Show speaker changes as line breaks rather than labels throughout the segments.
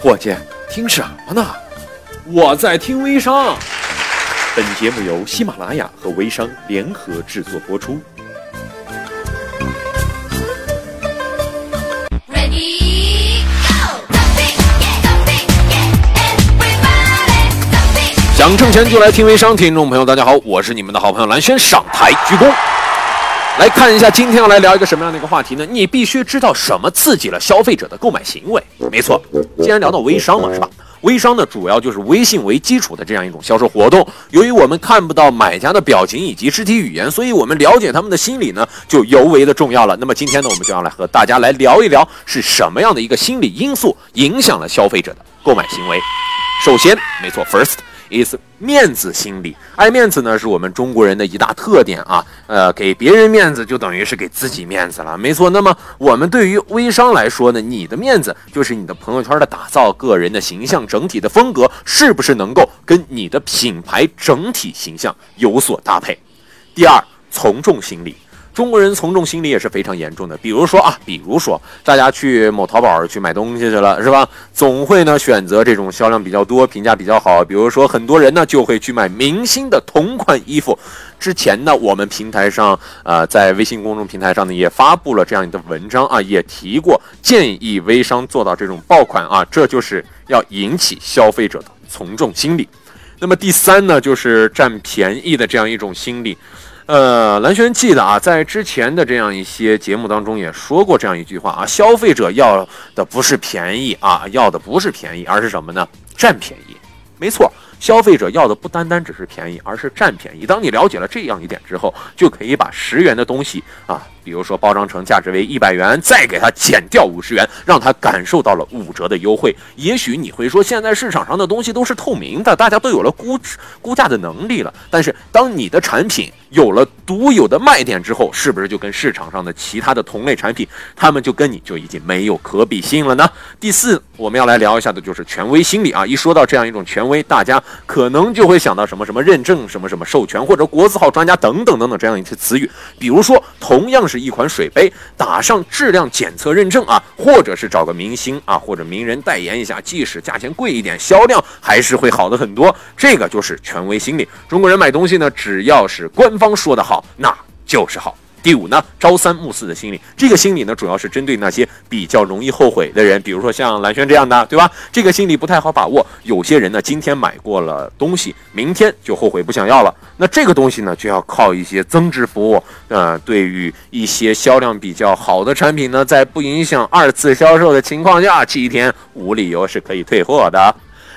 伙计，听什么呢？
我在听微商。
本节目由喜马拉雅和微商联合制作播出。
想挣钱就来听微商，听众朋友大家好，我是你们的好朋友蓝轩，上台鞠躬。来看一下，今天要来聊一个什么样的一个话题呢？你必须知道什么刺激了消费者的购买行为。没错，既然聊到微商嘛，是吧？微商呢，主要就是微信为基础的这样一种销售活动。由于我们看不到买家的表情以及肢体语言，所以我们了解他们的心理呢，就尤为的重要了。那么今天呢，我们就要来和大家来聊一聊，是什么样的一个心理因素影响了消费者的购买行为。首先，没错，first is 面子心理。爱面子呢，是我们中国人的一大特点啊。呃，给别人面子就等于是给自己面子了，没错。那么我们对于微商来说呢，你的面子就是你的朋友圈的打造、个人的形象、整体的风格，是不是能够跟你的品牌整体形象有所搭配？第二，从众心理。中国人从众心理也是非常严重的。比如说啊，比如说大家去某淘宝去买东西去了，是吧？总会呢选择这种销量比较多、评价比较好。比如说很多人呢就会去买明星的同款衣服。之前呢，我们平台上呃，在微信公众平台上呢也发布了这样的文章啊，也提过建议微商做到这种爆款啊，这就是要引起消费者的从众心理。那么第三呢，就是占便宜的这样一种心理。呃，蓝轩记得啊，在之前的这样一些节目当中也说过这样一句话啊，消费者要的不是便宜啊，要的不是便宜，而是什么呢？占便宜。没错，消费者要的不单单只是便宜，而是占便宜。当你了解了这样一点之后，就可以把十元的东西啊，比如说包装成价值为一百元，再给它减掉五十元，让他感受到了五折的优惠。也许你会说，现在市场上的东西都是透明的，大家都有了估值估价的能力了。但是，当你的产品有了独有的卖点之后，是不是就跟市场上的其他的同类产品，他们就跟你就已经没有可比性了呢？第四，我们要来聊一下的就是权威心理啊。一说到这样一种权威，大家可能就会想到什么什么认证、什么什么授权或者国字号专家等等等等这样一些词语。比如说，同样是一款水杯，打上质量检测认证啊，或者是找个明星啊或者名人代言一下，即使价钱贵一点，销量还是会好的很多。这个就是权威心理。中国人买东西呢，只要是官方说的好，那就是好。第五呢，朝三暮四的心理，这个心理呢，主要是针对那些比较容易后悔的人，比如说像蓝轩这样的，对吧？这个心理不太好把握。有些人呢，今天买过了东西，明天就后悔不想要了。那这个东西呢，就要靠一些增值服务。呃，对于一些销量比较好的产品呢，在不影响二次销售的情况下，七天无理由是可以退货的。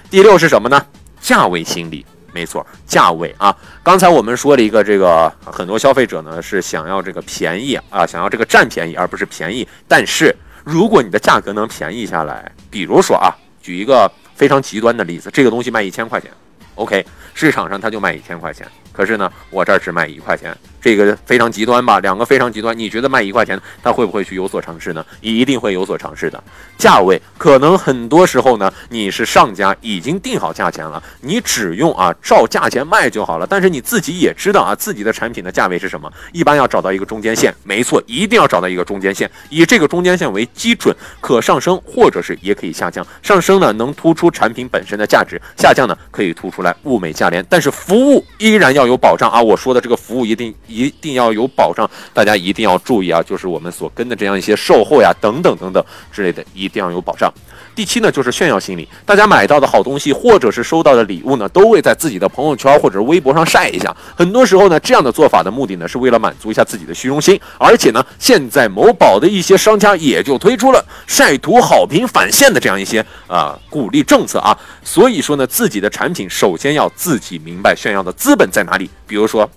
第六是什么呢？价位心理。没错，价位啊！刚才我们说了一个，这个很多消费者呢是想要这个便宜啊，想要这个占便宜，而不是便宜。但是如果你的价格能便宜下来，比如说啊，举一个非常极端的例子，这个东西卖一千块钱，OK，市场上它就卖一千块钱，可是呢，我这儿只卖一块钱，这个非常极端吧？两个非常极端，你觉得卖一块钱，他会不会去有所尝试呢？一定会有所尝试的。价位可能很多时候呢，你是上家已经定好价钱了，你只用啊照价钱卖就好了。但是你自己也知道啊，自己的产品的价位是什么，一般要找到一个中间线。没错，一定要找到一个中间线，以这个中间线为基准，可上升或者是也可以下降。上升呢能突出产品本身的价值，下降呢可以突出来物美价廉。但是服务依然要有保障啊！我说的这个服务一定一定要有保障，大家一定要注意啊！就是我们所跟的这样一些售后呀等等等等之类的，一定要有保障。第七呢，就是炫耀心理。大家买到的好东西或者是收到的礼物呢，都会在自己的朋友圈或者微博上晒一下。很多时候呢，这样的做法的目的呢，是为了满足一下自己的虚荣心。而且呢，现在某宝的一些商家也就推出了晒图好评返现的这样一些啊、鼓励政策啊。所以说呢，自己的产品首首先要自己明白炫耀的资本在哪里。比如说，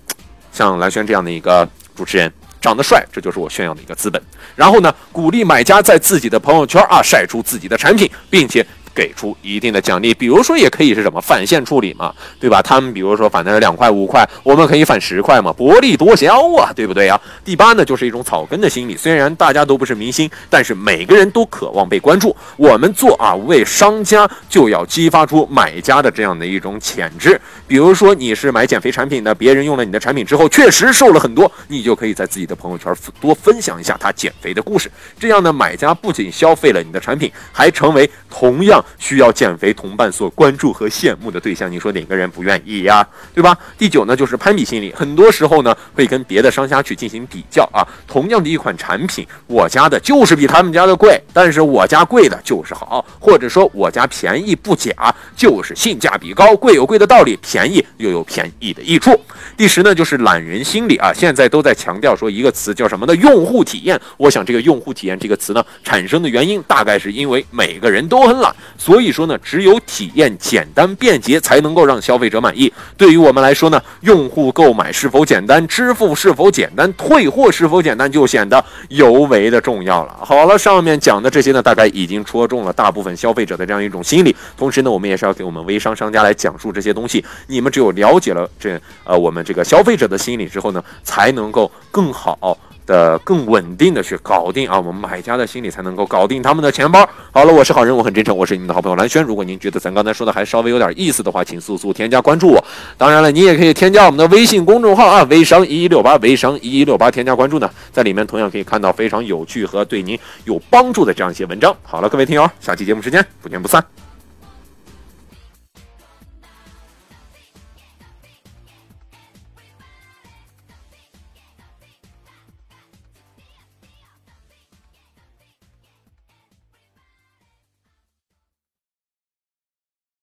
像蓝轩这样的一个主持人。长得帅，这就是我炫耀的一个资本。然后呢，鼓励买家在自己的朋友圈啊晒出自己的产品，并且给出一定的奖励，比如说也可以是什么返现处理嘛，对吧？他们比如说返的是两块五块，我们可以返十块嘛，薄利多销啊，对不对啊？第八呢，就是一种草根的心理，虽然大家都不是明星，但是每个人都渴望被关注。我们做啊，为商家就要激发出买家的这样的一种潜质。比如说你是买减肥产品的，别人用了你的产品之后确实瘦了很多，你就可以在自己的朋友圈多分享一下他减肥的故事。这样呢，买家不仅消费了你的产品，还成为同样需要减肥同伴所关注和羡慕的对象，你说哪个人不愿意呀？对吧？第九呢，就是攀比心理，很多时候呢会跟别的商家去进行比较啊。同样的一款产品，我家的就是比他们家的贵，但是我家贵的就是好，或者说我家便宜不假，就是性价比高，贵有贵的道理，便宜又有便宜的益处。第十呢，就是懒人心理啊，现在都在强调说一个词叫什么呢？用户体验。我想这个用户体验这个词呢，产生的原因大概是因为每个人都很懒，所以说呢，只有体验简单便捷，才能够让消费者满意。对于我们来说呢，用户购买是否简单，支付是否简单，退货是否简单，就显得尤为的重要了。好了，上面讲的这些呢，大概已经戳中了大部分消费者的这样一种心理。同时呢，我们也是要给我们微商商家来讲述这些东西。你们只有了解了这呃我们这个消费者的心理之后呢，才能够更好。的更稳定的去搞定啊，我们买家的心理才能够搞定他们的钱包。好了，我是好人，我很真诚，我是你们的好朋友蓝轩。如果您觉得咱刚才说的还稍微有点意思的话，请速速添加关注我。当然了，你也可以添加我们的微信公众号啊，微商一一六八，微商一一六八，添加关注呢，在里面同样可以看到非常有趣和对您有帮助的这样一些文章。好了，各位听友，下期节目时间不见不散。